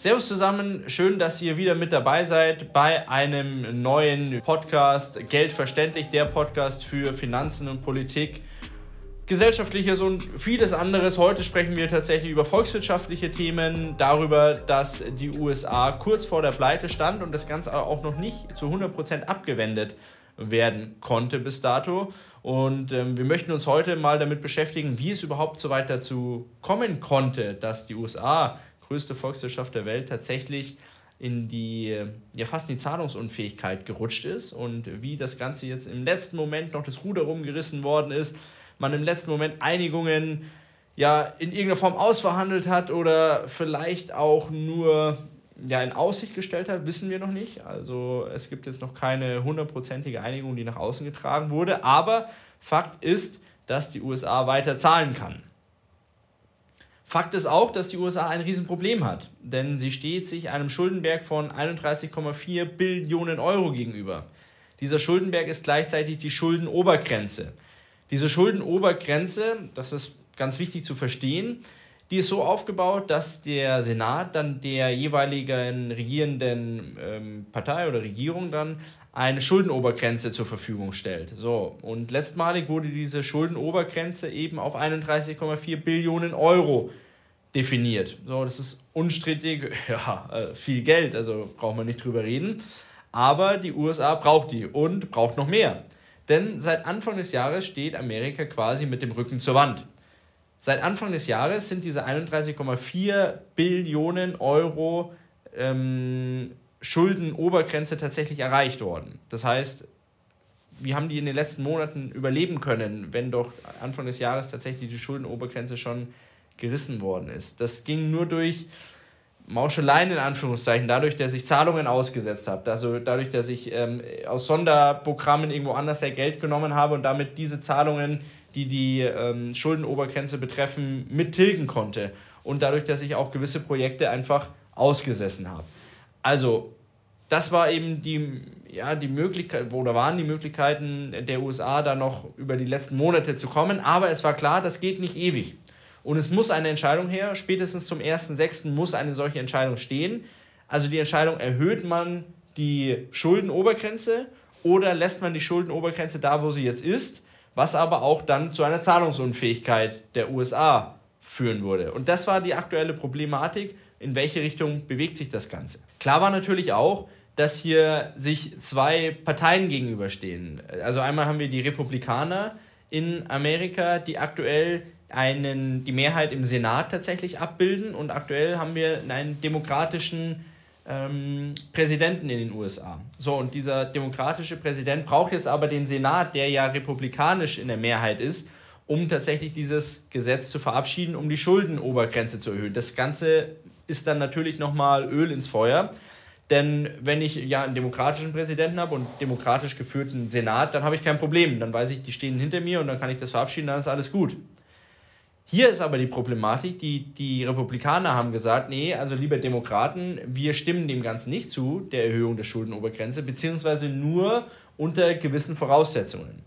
Servus zusammen, schön, dass ihr wieder mit dabei seid bei einem neuen Podcast. Geldverständlich, der Podcast für Finanzen und Politik, gesellschaftliches und vieles anderes. Heute sprechen wir tatsächlich über volkswirtschaftliche Themen, darüber, dass die USA kurz vor der Pleite stand und das Ganze auch noch nicht zu 100% abgewendet werden konnte bis dato. Und ähm, wir möchten uns heute mal damit beschäftigen, wie es überhaupt so weit dazu kommen konnte, dass die USA größte Volkswirtschaft der Welt tatsächlich in die, ja fast in die Zahlungsunfähigkeit gerutscht ist und wie das Ganze jetzt im letzten Moment noch das Ruder rumgerissen worden ist, man im letzten Moment Einigungen ja in irgendeiner Form ausverhandelt hat oder vielleicht auch nur ja, in Aussicht gestellt hat, wissen wir noch nicht. Also es gibt jetzt noch keine hundertprozentige Einigung, die nach außen getragen wurde. Aber Fakt ist, dass die USA weiter zahlen kann. Fakt ist auch, dass die USA ein Riesenproblem hat, denn sie steht sich einem Schuldenberg von 31,4 Billionen Euro gegenüber. Dieser Schuldenberg ist gleichzeitig die Schuldenobergrenze. Diese Schuldenobergrenze, das ist ganz wichtig zu verstehen, die ist so aufgebaut, dass der Senat dann der jeweiligen regierenden ähm, Partei oder Regierung dann eine Schuldenobergrenze zur Verfügung stellt. So, und letztmalig wurde diese Schuldenobergrenze eben auf 31,4 Billionen Euro definiert. So, das ist unstrittig, ja, äh, viel Geld, also braucht man nicht drüber reden. Aber die USA braucht die und braucht noch mehr. Denn seit Anfang des Jahres steht Amerika quasi mit dem Rücken zur Wand. Seit Anfang des Jahres sind diese 31,4 Billionen Euro ähm, Schuldenobergrenze tatsächlich erreicht worden. Das heißt, wie haben die in den letzten Monaten überleben können, wenn doch Anfang des Jahres tatsächlich die Schuldenobergrenze schon gerissen worden ist? Das ging nur durch Mauscheleien in Anführungszeichen, dadurch, dass ich Zahlungen ausgesetzt habe, also dadurch, dass ich ähm, aus Sonderprogrammen irgendwo anders her Geld genommen habe und damit diese Zahlungen, die die ähm, Schuldenobergrenze betreffen, mittilgen konnte und dadurch, dass ich auch gewisse Projekte einfach ausgesessen habe. Also, das war eben die, ja, die Möglichkeit, oder waren die Möglichkeiten der USA da noch über die letzten Monate zu kommen, aber es war klar, das geht nicht ewig. Und es muss eine Entscheidung her, spätestens zum 1.6. muss eine solche Entscheidung stehen. Also die Entscheidung, erhöht man die Schuldenobergrenze oder lässt man die Schuldenobergrenze da, wo sie jetzt ist, was aber auch dann zu einer Zahlungsunfähigkeit der USA führen würde. Und das war die aktuelle Problematik in welche Richtung bewegt sich das Ganze. Klar war natürlich auch, dass hier sich zwei Parteien gegenüberstehen. Also einmal haben wir die Republikaner in Amerika, die aktuell einen, die Mehrheit im Senat tatsächlich abbilden und aktuell haben wir einen demokratischen ähm, Präsidenten in den USA. So, und dieser demokratische Präsident braucht jetzt aber den Senat, der ja republikanisch in der Mehrheit ist, um tatsächlich dieses Gesetz zu verabschieden, um die Schuldenobergrenze zu erhöhen. Das Ganze ist dann natürlich nochmal Öl ins Feuer. Denn wenn ich ja einen demokratischen Präsidenten habe und demokratisch geführten Senat, dann habe ich kein Problem. Dann weiß ich, die stehen hinter mir und dann kann ich das verabschieden, dann ist alles gut. Hier ist aber die Problematik, die, die Republikaner haben gesagt, nee, also liebe Demokraten, wir stimmen dem Ganzen nicht zu, der Erhöhung der Schuldenobergrenze, beziehungsweise nur unter gewissen Voraussetzungen.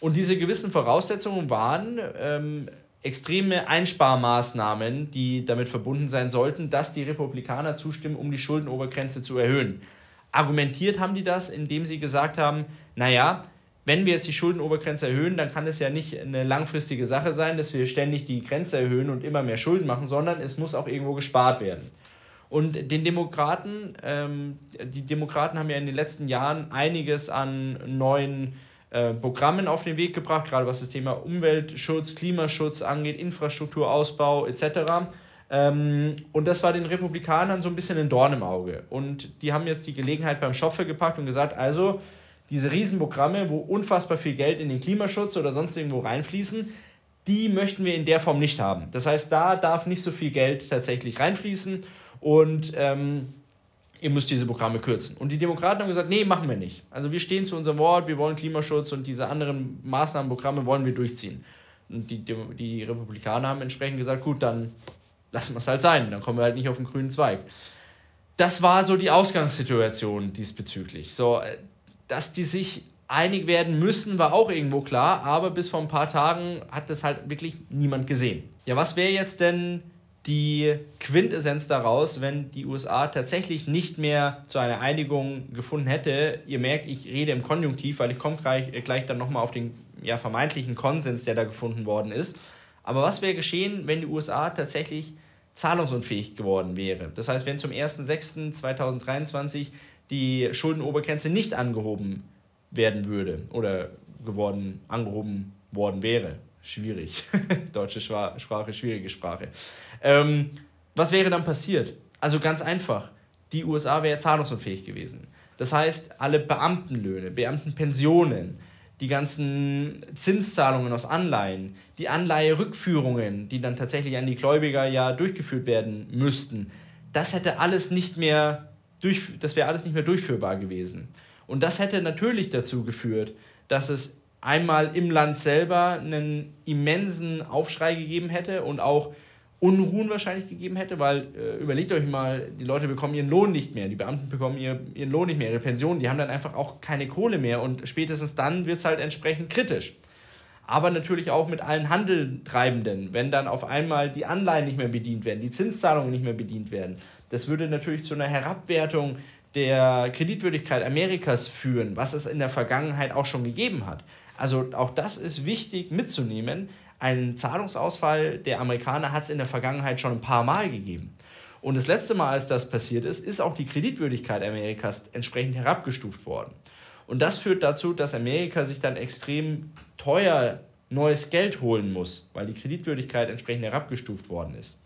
Und diese gewissen Voraussetzungen waren ähm, extreme Einsparmaßnahmen, die damit verbunden sein sollten, dass die Republikaner zustimmen, um die Schuldenobergrenze zu erhöhen. Argumentiert haben die das, indem sie gesagt haben, naja, wenn wir jetzt die Schuldenobergrenze erhöhen, dann kann es ja nicht eine langfristige Sache sein, dass wir ständig die Grenze erhöhen und immer mehr Schulden machen, sondern es muss auch irgendwo gespart werden. Und den Demokraten, ähm, die Demokraten haben ja in den letzten Jahren einiges an neuen äh, Programmen auf den Weg gebracht, gerade was das Thema Umweltschutz, Klimaschutz angeht, Infrastrukturausbau etc. Ähm, und das war den Republikanern so ein bisschen ein Dorn im Auge. Und die haben jetzt die Gelegenheit beim Schopfe gepackt und gesagt, also diese Riesenprogramme, wo unfassbar viel Geld in den Klimaschutz oder sonst irgendwo reinfließen, die möchten wir in der Form nicht haben. Das heißt, da darf nicht so viel Geld tatsächlich reinfließen und ähm, ihr müsst diese Programme kürzen. Und die Demokraten haben gesagt, nee, machen wir nicht. Also wir stehen zu unserem Wort, wir wollen Klimaschutz und diese anderen Maßnahmenprogramme wollen wir durchziehen. Und die, die, die Republikaner haben entsprechend gesagt, gut, dann lassen wir es halt sein, dann kommen wir halt nicht auf den grünen Zweig. Das war so die Ausgangssituation diesbezüglich. So, dass die sich einig werden müssen, war auch irgendwo klar, aber bis vor ein paar Tagen hat das halt wirklich niemand gesehen. Ja, was wäre jetzt denn die Quintessenz daraus, wenn die USA tatsächlich nicht mehr zu einer Einigung gefunden hätte. Ihr merkt, ich rede im Konjunktiv, weil ich komme gleich, gleich dann nochmal auf den ja, vermeintlichen Konsens, der da gefunden worden ist. Aber was wäre geschehen, wenn die USA tatsächlich zahlungsunfähig geworden wäre? Das heißt, wenn zum 01.06.2023 die Schuldenobergrenze nicht angehoben werden würde oder geworden, angehoben worden wäre. Schwierig. Deutsche Sprache, schwierige Sprache. Ähm, was wäre dann passiert? Also ganz einfach. Die USA wäre zahlungsunfähig gewesen. Das heißt, alle Beamtenlöhne, Beamtenpensionen, die ganzen Zinszahlungen aus Anleihen, die Anleiherückführungen, die dann tatsächlich an die Gläubiger ja durchgeführt werden müssten, das hätte alles nicht mehr durch, das wäre alles nicht mehr durchführbar gewesen. Und das hätte natürlich dazu geführt, dass es einmal im Land selber einen immensen Aufschrei gegeben hätte und auch Unruhen wahrscheinlich gegeben hätte, weil äh, überlegt euch mal, die Leute bekommen ihren Lohn nicht mehr, die Beamten bekommen ihr, ihren Lohn nicht mehr, ihre Pension, die haben dann einfach auch keine Kohle mehr und spätestens dann wird es halt entsprechend kritisch. Aber natürlich auch mit allen Handeltreibenden, wenn dann auf einmal die Anleihen nicht mehr bedient werden, die Zinszahlungen nicht mehr bedient werden. Das würde natürlich zu einer Herabwertung der Kreditwürdigkeit Amerikas führen, was es in der Vergangenheit auch schon gegeben hat. Also auch das ist wichtig mitzunehmen. Ein Zahlungsausfall der Amerikaner hat es in der Vergangenheit schon ein paar Mal gegeben. Und das letzte Mal, als das passiert ist, ist auch die Kreditwürdigkeit Amerikas entsprechend herabgestuft worden. Und das führt dazu, dass Amerika sich dann extrem teuer neues Geld holen muss, weil die Kreditwürdigkeit entsprechend herabgestuft worden ist.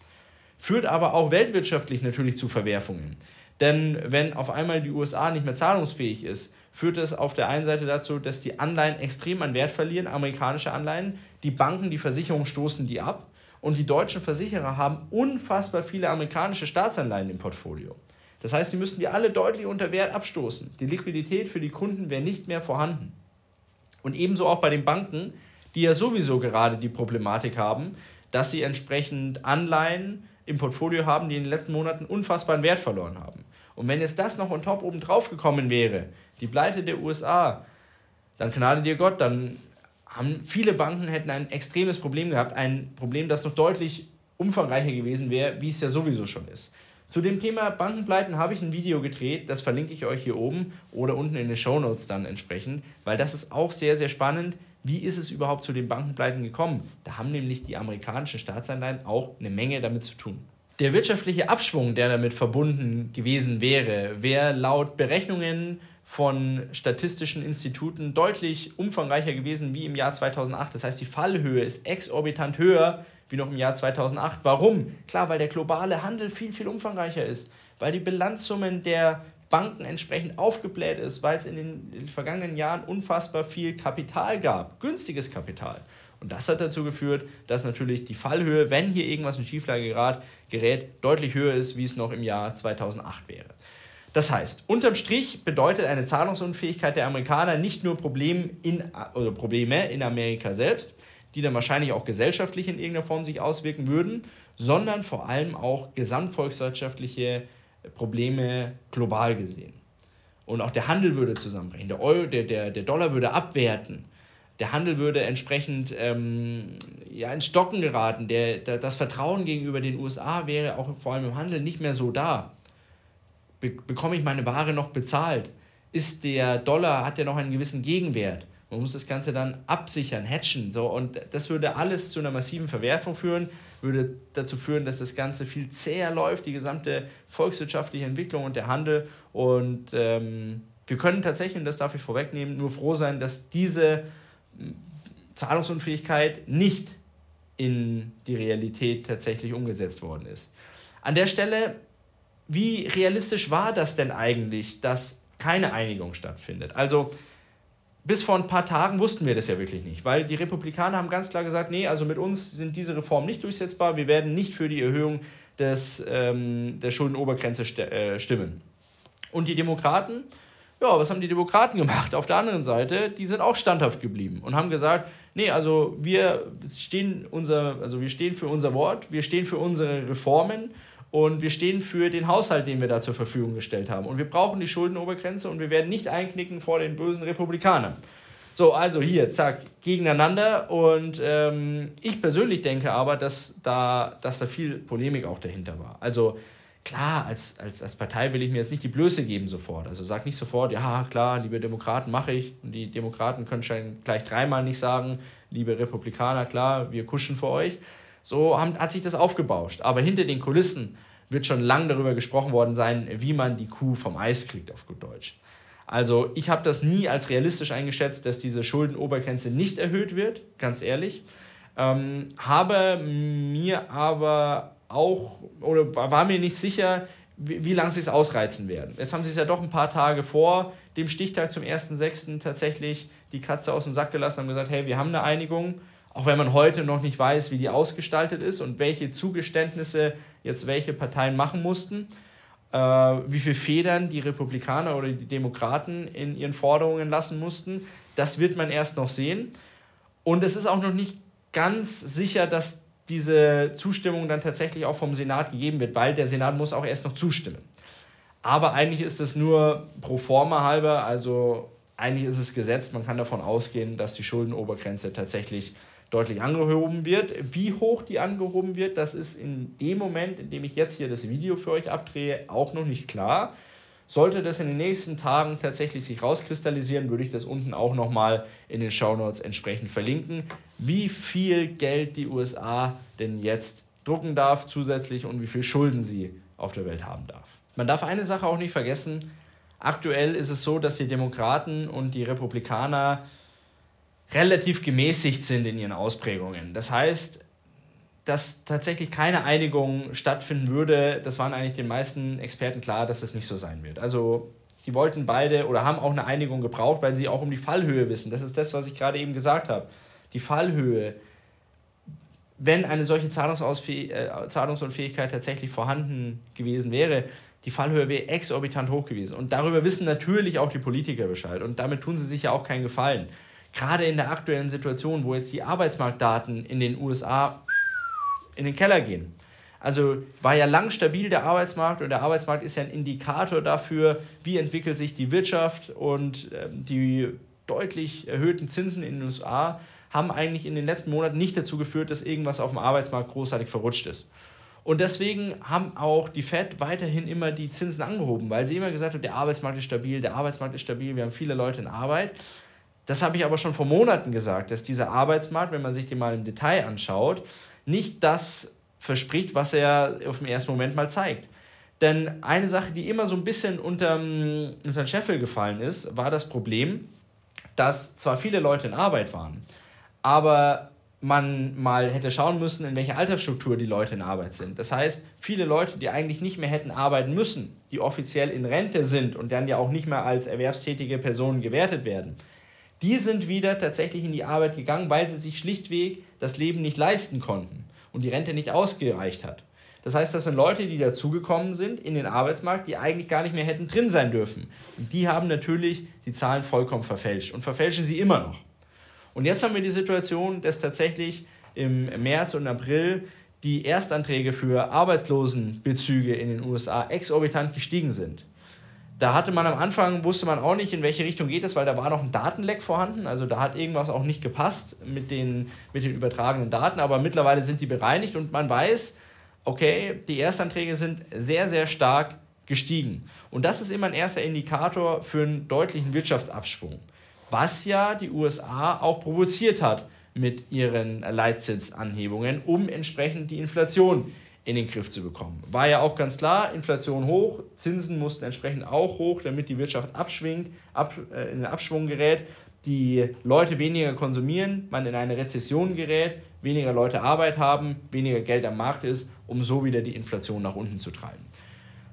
Führt aber auch weltwirtschaftlich natürlich zu Verwerfungen. Denn wenn auf einmal die USA nicht mehr zahlungsfähig ist, führt es auf der einen Seite dazu, dass die Anleihen extrem an Wert verlieren, amerikanische Anleihen. Die Banken, die Versicherungen stoßen die ab. Und die deutschen Versicherer haben unfassbar viele amerikanische Staatsanleihen im Portfolio. Das heißt, sie müssen die alle deutlich unter Wert abstoßen. Die Liquidität für die Kunden wäre nicht mehr vorhanden. Und ebenso auch bei den Banken, die ja sowieso gerade die Problematik haben, dass sie entsprechend Anleihen im Portfolio haben, die in den letzten Monaten unfassbaren Wert verloren haben. Und wenn jetzt das noch on top oben drauf gekommen wäre, die Pleite der USA, dann gnade dir Gott, dann haben viele Banken hätten ein extremes Problem gehabt, ein Problem, das noch deutlich umfangreicher gewesen wäre, wie es ja sowieso schon ist. Zu dem Thema Bankenpleiten habe ich ein Video gedreht, das verlinke ich euch hier oben oder unten in den Show Notes dann entsprechend, weil das ist auch sehr, sehr spannend, wie ist es überhaupt zu den Bankenpleiten gekommen? Da haben nämlich die amerikanischen Staatsanleihen auch eine Menge damit zu tun. Der wirtschaftliche Abschwung, der damit verbunden gewesen wäre, wäre laut Berechnungen von statistischen Instituten deutlich umfangreicher gewesen wie im Jahr 2008. Das heißt, die Fallhöhe ist exorbitant höher wie noch im Jahr 2008. Warum? Klar, weil der globale Handel viel, viel umfangreicher ist, weil die Bilanzsummen der Banken entsprechend aufgebläht ist, weil es in den vergangenen Jahren unfassbar viel Kapital gab, günstiges Kapital. Und das hat dazu geführt, dass natürlich die Fallhöhe, wenn hier irgendwas in Schieflage gerät, deutlich höher ist, wie es noch im Jahr 2008 wäre. Das heißt, unterm Strich bedeutet eine Zahlungsunfähigkeit der Amerikaner nicht nur Problem in, oder Probleme in Amerika selbst, die dann wahrscheinlich auch gesellschaftlich in irgendeiner Form sich auswirken würden, sondern vor allem auch gesamtvolkswirtschaftliche Probleme global gesehen. Und auch der Handel würde zusammenbrechen, der, Euro, der, der, der Dollar würde abwerten, der Handel würde entsprechend ähm, ja, ins Stocken geraten, der, der, das Vertrauen gegenüber den USA wäre auch vor allem im Handel nicht mehr so da. Be bekomme ich meine Ware noch bezahlt? Ist der Dollar, hat der noch einen gewissen Gegenwert? Man muss das Ganze dann absichern, hatchen. So, und das würde alles zu einer massiven Verwerfung führen, würde dazu führen, dass das Ganze viel zäher läuft, die gesamte volkswirtschaftliche Entwicklung und der Handel. Und ähm, wir können tatsächlich, und das darf ich vorwegnehmen, nur froh sein, dass diese hm, Zahlungsunfähigkeit nicht in die Realität tatsächlich umgesetzt worden ist. An der Stelle, wie realistisch war das denn eigentlich, dass keine Einigung stattfindet? Also bis vor ein paar Tagen wussten wir das ja wirklich nicht, weil die Republikaner haben ganz klar gesagt, nee, also mit uns sind diese Reformen nicht durchsetzbar, wir werden nicht für die Erhöhung des, ähm, der Schuldenobergrenze st äh, stimmen. Und die Demokraten, ja, was haben die Demokraten gemacht? Auf der anderen Seite, die sind auch standhaft geblieben und haben gesagt, nee, also wir stehen, unser, also wir stehen für unser Wort, wir stehen für unsere Reformen und wir stehen für den Haushalt, den wir da zur Verfügung gestellt haben. Und wir brauchen die Schuldenobergrenze und wir werden nicht einknicken vor den bösen Republikanern. So, also hier, zack, gegeneinander. Und ähm, ich persönlich denke aber, dass da, dass da viel Polemik auch dahinter war. Also klar, als, als, als Partei will ich mir jetzt nicht die Blöße geben sofort. Also sag nicht sofort, ja klar, liebe Demokraten, mache ich. Und die Demokraten können schon gleich dreimal nicht sagen, liebe Republikaner, klar, wir kuschen für euch. So haben, hat sich das aufgebauscht. Aber hinter den Kulissen wird schon lange darüber gesprochen worden sein, wie man die Kuh vom Eis kriegt, auf gut Deutsch. Also ich habe das nie als realistisch eingeschätzt, dass diese Schuldenobergrenze nicht erhöht wird, ganz ehrlich. Ähm, habe mir aber auch, oder war mir nicht sicher, wie, wie lange sie es ausreizen werden. Jetzt haben sie es ja doch ein paar Tage vor dem Stichtag zum 1.6. tatsächlich die Katze aus dem Sack gelassen und gesagt, hey, wir haben eine Einigung, auch wenn man heute noch nicht weiß, wie die ausgestaltet ist und welche Zugeständnisse jetzt welche Parteien machen mussten äh, wie viele Federn die Republikaner oder die Demokraten in ihren Forderungen lassen mussten. Das wird man erst noch sehen. Und es ist auch noch nicht ganz sicher, dass diese Zustimmung dann tatsächlich auch vom Senat gegeben wird, weil der Senat muss auch erst noch zustimmen. Aber eigentlich ist es nur pro forma halber, also eigentlich ist es gesetzt, man kann davon ausgehen, dass die Schuldenobergrenze tatsächlich deutlich angehoben wird. Wie hoch die angehoben wird, das ist in dem Moment, in dem ich jetzt hier das Video für euch abdrehe, auch noch nicht klar. Sollte das in den nächsten Tagen tatsächlich sich rauskristallisieren, würde ich das unten auch nochmal in den Shownotes entsprechend verlinken, wie viel Geld die USA denn jetzt drucken darf zusätzlich und wie viel Schulden sie auf der Welt haben darf. Man darf eine Sache auch nicht vergessen. Aktuell ist es so, dass die Demokraten und die Republikaner relativ gemäßigt sind in ihren Ausprägungen. Das heißt, dass tatsächlich keine Einigung stattfinden würde, das waren eigentlich den meisten Experten klar, dass das nicht so sein wird. Also die wollten beide oder haben auch eine Einigung gebraucht, weil sie auch um die Fallhöhe wissen. Das ist das, was ich gerade eben gesagt habe. Die Fallhöhe, wenn eine solche äh, Zahlungsunfähigkeit tatsächlich vorhanden gewesen wäre, die Fallhöhe wäre exorbitant hoch gewesen. Und darüber wissen natürlich auch die Politiker Bescheid. Und damit tun sie sich ja auch keinen Gefallen gerade in der aktuellen Situation, wo jetzt die Arbeitsmarktdaten in den USA in den Keller gehen. Also war ja lang stabil der Arbeitsmarkt und der Arbeitsmarkt ist ja ein Indikator dafür, wie entwickelt sich die Wirtschaft und ähm, die deutlich erhöhten Zinsen in den USA haben eigentlich in den letzten Monaten nicht dazu geführt, dass irgendwas auf dem Arbeitsmarkt großartig verrutscht ist. Und deswegen haben auch die Fed weiterhin immer die Zinsen angehoben, weil sie immer gesagt haben, der Arbeitsmarkt ist stabil, der Arbeitsmarkt ist stabil, wir haben viele Leute in Arbeit. Das habe ich aber schon vor Monaten gesagt, dass dieser Arbeitsmarkt, wenn man sich den mal im Detail anschaut, nicht das verspricht, was er auf den ersten Moment mal zeigt. Denn eine Sache, die immer so ein bisschen unter den Scheffel gefallen ist, war das Problem, dass zwar viele Leute in Arbeit waren, aber man mal hätte schauen müssen, in welcher Altersstruktur die Leute in Arbeit sind. Das heißt, viele Leute, die eigentlich nicht mehr hätten arbeiten müssen, die offiziell in Rente sind und dann ja auch nicht mehr als erwerbstätige Personen gewertet werden, die sind wieder tatsächlich in die Arbeit gegangen, weil sie sich schlichtweg das Leben nicht leisten konnten und die Rente nicht ausgereicht hat. Das heißt, das sind Leute, die dazugekommen sind in den Arbeitsmarkt, die eigentlich gar nicht mehr hätten drin sein dürfen. Und die haben natürlich die Zahlen vollkommen verfälscht und verfälschen sie immer noch. Und jetzt haben wir die Situation, dass tatsächlich im März und April die Erstanträge für Arbeitslosenbezüge in den USA exorbitant gestiegen sind. Da hatte man am Anfang, wusste man auch nicht, in welche Richtung geht es, weil da war noch ein Datenleck vorhanden. Also da hat irgendwas auch nicht gepasst mit den, mit den übertragenen Daten. Aber mittlerweile sind die bereinigt und man weiß, okay, die Erstanträge sind sehr, sehr stark gestiegen. Und das ist immer ein erster Indikator für einen deutlichen Wirtschaftsabschwung. Was ja die USA auch provoziert hat mit ihren Leitzinsanhebungen, um entsprechend die Inflation in den Griff zu bekommen. War ja auch ganz klar, Inflation hoch, Zinsen mussten entsprechend auch hoch, damit die Wirtschaft abschwingt, ab, äh, in den Abschwung gerät, die Leute weniger konsumieren, man in eine Rezession gerät, weniger Leute Arbeit haben, weniger Geld am Markt ist, um so wieder die Inflation nach unten zu treiben.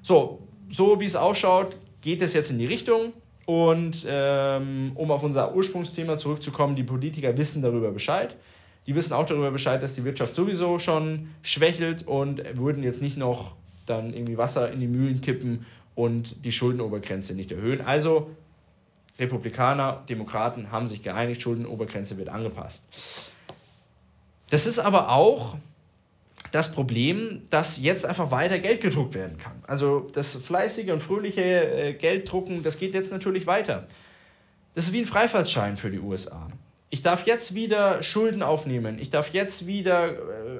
So, so wie es ausschaut, geht es jetzt in die Richtung. Und ähm, um auf unser Ursprungsthema zurückzukommen, die Politiker wissen darüber Bescheid. Die wissen auch darüber Bescheid, dass die Wirtschaft sowieso schon schwächelt und würden jetzt nicht noch dann irgendwie Wasser in die Mühlen kippen und die Schuldenobergrenze nicht erhöhen. Also Republikaner, Demokraten haben sich geeinigt, Schuldenobergrenze wird angepasst. Das ist aber auch das Problem, dass jetzt einfach weiter Geld gedruckt werden kann. Also das fleißige und fröhliche äh, Gelddrucken, das geht jetzt natürlich weiter. Das ist wie ein Freifahrtschein für die USA. Ich darf jetzt wieder Schulden aufnehmen. Ich darf jetzt wieder äh,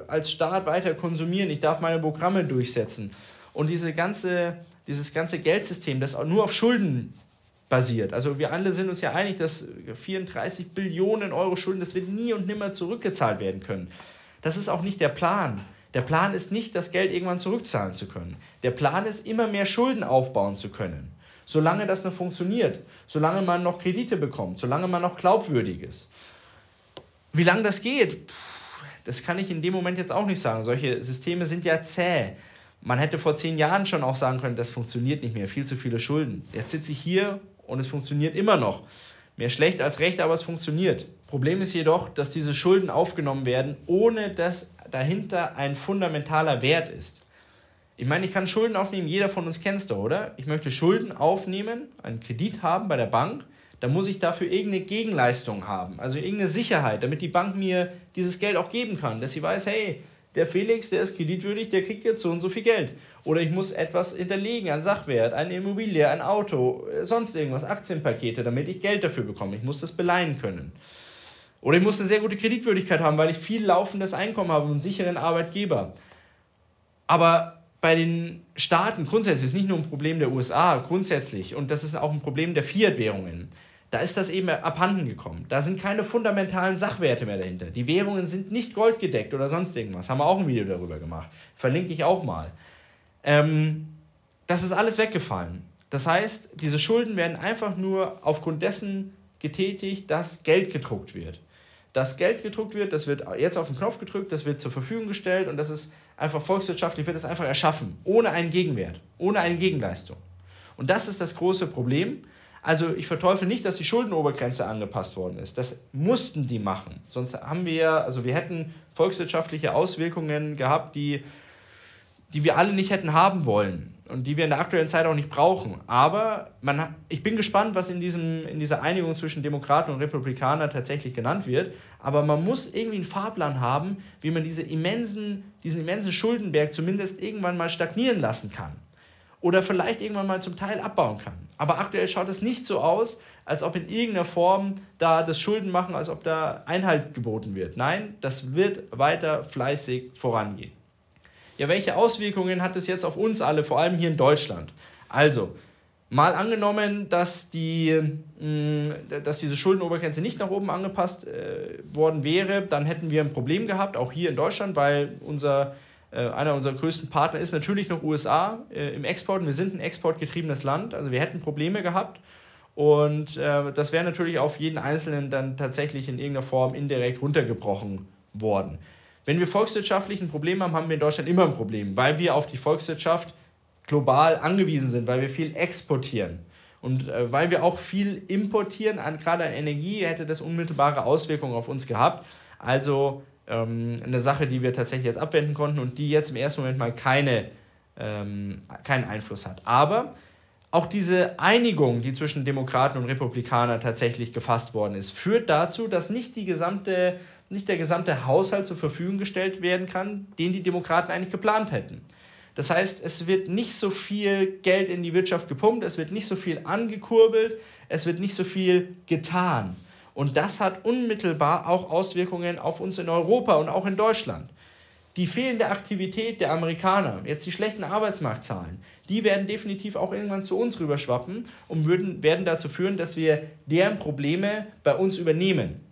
als Staat weiter konsumieren. Ich darf meine Programme durchsetzen. Und diese ganze, dieses ganze Geldsystem, das auch nur auf Schulden basiert. Also wir alle sind uns ja einig, dass 34 Billionen Euro Schulden, das wird nie und nimmer zurückgezahlt werden können. Das ist auch nicht der Plan. Der Plan ist nicht, das Geld irgendwann zurückzahlen zu können. Der Plan ist, immer mehr Schulden aufbauen zu können. Solange das noch funktioniert, solange man noch Kredite bekommt, solange man noch glaubwürdig ist. Wie lange das geht, das kann ich in dem Moment jetzt auch nicht sagen. Solche Systeme sind ja zäh. Man hätte vor zehn Jahren schon auch sagen können, das funktioniert nicht mehr, viel zu viele Schulden. Jetzt sitze ich hier und es funktioniert immer noch. Mehr schlecht als recht, aber es funktioniert. Problem ist jedoch, dass diese Schulden aufgenommen werden, ohne dass dahinter ein fundamentaler Wert ist. Ich meine, ich kann Schulden aufnehmen, jeder von uns es doch, oder? Ich möchte Schulden aufnehmen, einen Kredit haben bei der Bank, dann muss ich dafür irgendeine Gegenleistung haben, also irgendeine Sicherheit, damit die Bank mir dieses Geld auch geben kann, dass sie weiß, hey, der Felix, der ist kreditwürdig, der kriegt jetzt so und so viel Geld. Oder ich muss etwas hinterlegen, ein Sachwert, eine Immobilie, ein Auto, sonst irgendwas, Aktienpakete, damit ich Geld dafür bekomme. Ich muss das beleihen können. Oder ich muss eine sehr gute Kreditwürdigkeit haben, weil ich viel laufendes Einkommen habe und einen sicheren Arbeitgeber. Aber bei den Staaten grundsätzlich ist nicht nur ein Problem der USA, grundsätzlich, und das ist auch ein Problem der Fiat-Währungen. Da ist das eben abhanden gekommen. Da sind keine fundamentalen Sachwerte mehr dahinter. Die Währungen sind nicht goldgedeckt oder sonst irgendwas. Haben wir auch ein Video darüber gemacht. Verlinke ich auch mal. Ähm, das ist alles weggefallen. Das heißt, diese Schulden werden einfach nur aufgrund dessen getätigt, dass Geld gedruckt wird. Das Geld gedruckt wird, das wird jetzt auf den Knopf gedrückt, das wird zur Verfügung gestellt und das ist einfach volkswirtschaftlich, wird es einfach erschaffen, ohne einen Gegenwert, ohne eine Gegenleistung. Und das ist das große Problem. Also ich verteufel nicht, dass die Schuldenobergrenze angepasst worden ist. Das mussten die machen. Sonst haben wir, also wir hätten volkswirtschaftliche Auswirkungen gehabt, die, die wir alle nicht hätten haben wollen und die wir in der aktuellen Zeit auch nicht brauchen. Aber man, ich bin gespannt, was in, diesem, in dieser Einigung zwischen Demokraten und Republikanern tatsächlich genannt wird. Aber man muss irgendwie einen Fahrplan haben, wie man diese immensen, diesen immensen Schuldenberg zumindest irgendwann mal stagnieren lassen kann oder vielleicht irgendwann mal zum Teil abbauen kann. Aber aktuell schaut es nicht so aus, als ob in irgendeiner Form da das Schulden machen, als ob da Einhalt geboten wird. Nein, das wird weiter fleißig vorangehen. Ja, welche Auswirkungen hat es jetzt auf uns alle, vor allem hier in Deutschland? Also, mal angenommen, dass, die, mh, dass diese Schuldenobergrenze nicht nach oben angepasst äh, worden wäre, dann hätten wir ein Problem gehabt, auch hier in Deutschland, weil unser äh, einer unserer größten Partner ist natürlich noch USA äh, im Export. Wir sind ein exportgetriebenes Land, also wir hätten Probleme gehabt. Und äh, das wäre natürlich auf jeden Einzelnen dann tatsächlich in irgendeiner Form indirekt runtergebrochen worden. Wenn wir volkswirtschaftlich ein Problem haben, haben wir in Deutschland immer ein Problem, weil wir auf die Volkswirtschaft global angewiesen sind, weil wir viel exportieren. Und äh, weil wir auch viel importieren, an, gerade an Energie, hätte das unmittelbare Auswirkungen auf uns gehabt. Also ähm, eine Sache, die wir tatsächlich jetzt abwenden konnten und die jetzt im ersten Moment mal keine, ähm, keinen Einfluss hat. Aber auch diese Einigung, die zwischen Demokraten und Republikanern tatsächlich gefasst worden ist, führt dazu, dass nicht, die gesamte, nicht der gesamte Haushalt zur Verfügung gestellt werden kann, den die Demokraten eigentlich geplant hätten. Das heißt, es wird nicht so viel Geld in die Wirtschaft gepumpt, es wird nicht so viel angekurbelt, es wird nicht so viel getan. Und das hat unmittelbar auch Auswirkungen auf uns in Europa und auch in Deutschland. Die fehlende Aktivität der Amerikaner, jetzt die schlechten Arbeitsmarktzahlen, die werden definitiv auch irgendwann zu uns rüberschwappen und würden, werden dazu führen, dass wir deren Probleme bei uns übernehmen.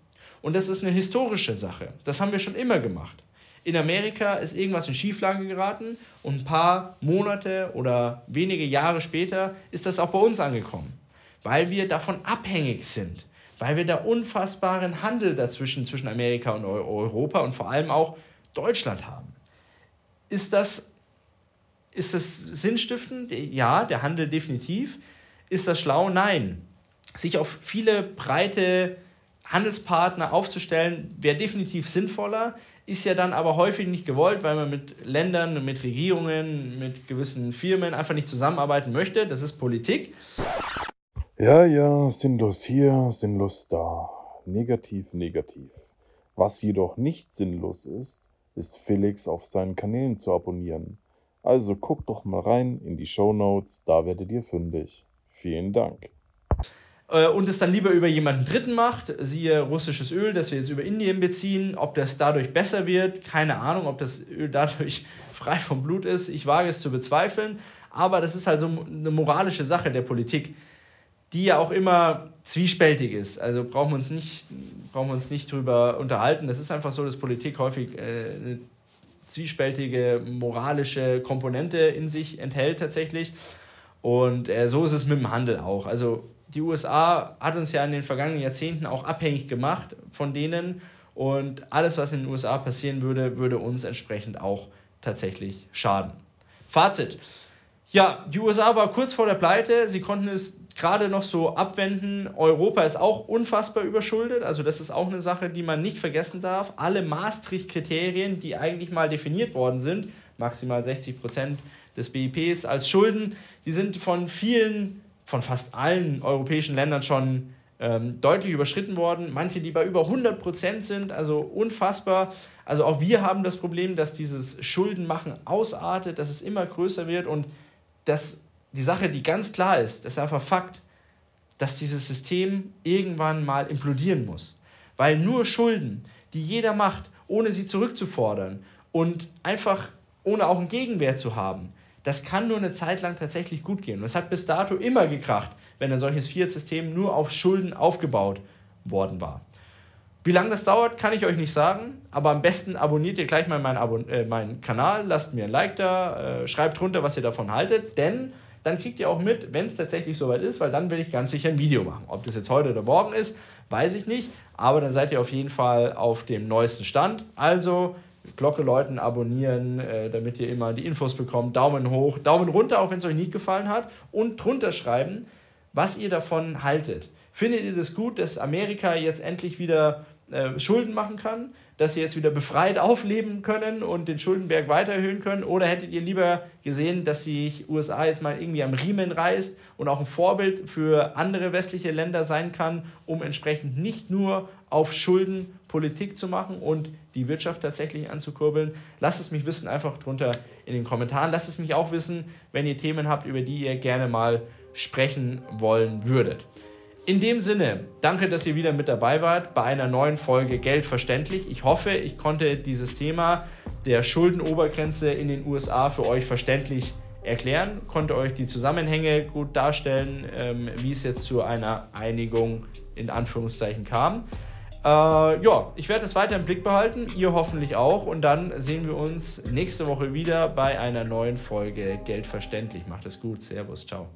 Und das ist eine historische Sache. Das haben wir schon immer gemacht. In Amerika ist irgendwas in Schieflage geraten und ein paar Monate oder wenige Jahre später ist das auch bei uns angekommen, weil wir davon abhängig sind weil wir da unfassbaren Handel dazwischen zwischen Amerika und Europa und vor allem auch Deutschland haben. Ist das, ist das sinnstiftend? Ja, der Handel definitiv. Ist das schlau? Nein. Sich auf viele breite Handelspartner aufzustellen, wäre definitiv sinnvoller, ist ja dann aber häufig nicht gewollt, weil man mit Ländern, mit Regierungen, mit gewissen Firmen einfach nicht zusammenarbeiten möchte. Das ist Politik. Ja, ja, sinnlos hier, sinnlos da. Negativ, negativ. Was jedoch nicht sinnlos ist, ist Felix auf seinen Kanälen zu abonnieren. Also guck doch mal rein in die Show Notes, da werdet ihr fündig. Vielen Dank. Äh, und es dann lieber über jemanden Dritten macht, siehe russisches Öl, das wir jetzt über Indien beziehen. Ob das dadurch besser wird, keine Ahnung, ob das Öl dadurch frei vom Blut ist, ich wage es zu bezweifeln. Aber das ist halt so eine moralische Sache der Politik, die ja auch immer zwiespältig ist. Also brauchen wir uns nicht, brauchen wir uns nicht drüber unterhalten. Das ist einfach so, dass Politik häufig äh, eine zwiespältige moralische Komponente in sich enthält tatsächlich. Und äh, so ist es mit dem Handel auch. Also die USA hat uns ja in den vergangenen Jahrzehnten auch abhängig gemacht von denen. Und alles, was in den USA passieren würde, würde uns entsprechend auch tatsächlich schaden. Fazit. Ja, die USA war kurz vor der Pleite. Sie konnten es gerade noch so abwenden. Europa ist auch unfassbar überschuldet. Also das ist auch eine Sache, die man nicht vergessen darf. Alle Maastricht-Kriterien, die eigentlich mal definiert worden sind, maximal 60 Prozent des BIPs als Schulden, die sind von vielen von fast allen europäischen Ländern schon ähm, deutlich überschritten worden. Manche, die bei über 100 Prozent sind, also unfassbar. Also auch wir haben das Problem, dass dieses Schuldenmachen ausartet, dass es immer größer wird und dass die Sache, die ganz klar ist, das ist einfach Fakt, dass dieses System irgendwann mal implodieren muss. Weil nur Schulden, die jeder macht, ohne sie zurückzufordern und einfach ohne auch einen Gegenwert zu haben, das kann nur eine Zeit lang tatsächlich gut gehen. Und es hat bis dato immer gekracht, wenn ein solches Fiat-System nur auf Schulden aufgebaut worden war. Wie lange das dauert, kann ich euch nicht sagen, aber am besten abonniert ihr gleich mal meinen, Abon äh, meinen Kanal, lasst mir ein Like da, äh, schreibt drunter, was ihr davon haltet, denn dann kriegt ihr auch mit, wenn es tatsächlich soweit ist, weil dann will ich ganz sicher ein Video machen. Ob das jetzt heute oder morgen ist, weiß ich nicht, aber dann seid ihr auf jeden Fall auf dem neuesten Stand. Also Glocke läuten, abonnieren, äh, damit ihr immer die Infos bekommt. Daumen hoch, Daumen runter, auch wenn es euch nicht gefallen hat. Und drunter schreiben, was ihr davon haltet. Findet ihr das gut, dass Amerika jetzt endlich wieder äh, Schulden machen kann? Dass sie jetzt wieder befreit aufleben können und den Schuldenberg weiter erhöhen können? Oder hättet ihr lieber gesehen, dass sich USA jetzt mal irgendwie am Riemen reißt und auch ein Vorbild für andere westliche Länder sein kann, um entsprechend nicht nur auf Schulden Politik zu machen und die Wirtschaft tatsächlich anzukurbeln? Lasst es mich wissen, einfach drunter in den Kommentaren. Lasst es mich auch wissen, wenn ihr Themen habt, über die ihr gerne mal sprechen wollen würdet. In dem Sinne, danke, dass ihr wieder mit dabei wart bei einer neuen Folge Geld verständlich. Ich hoffe, ich konnte dieses Thema der Schuldenobergrenze in den USA für euch verständlich erklären, konnte euch die Zusammenhänge gut darstellen, ähm, wie es jetzt zu einer Einigung in Anführungszeichen kam. Äh, ja, ich werde es weiter im Blick behalten, ihr hoffentlich auch. Und dann sehen wir uns nächste Woche wieder bei einer neuen Folge Geld verständlich. Macht es gut. Servus, ciao.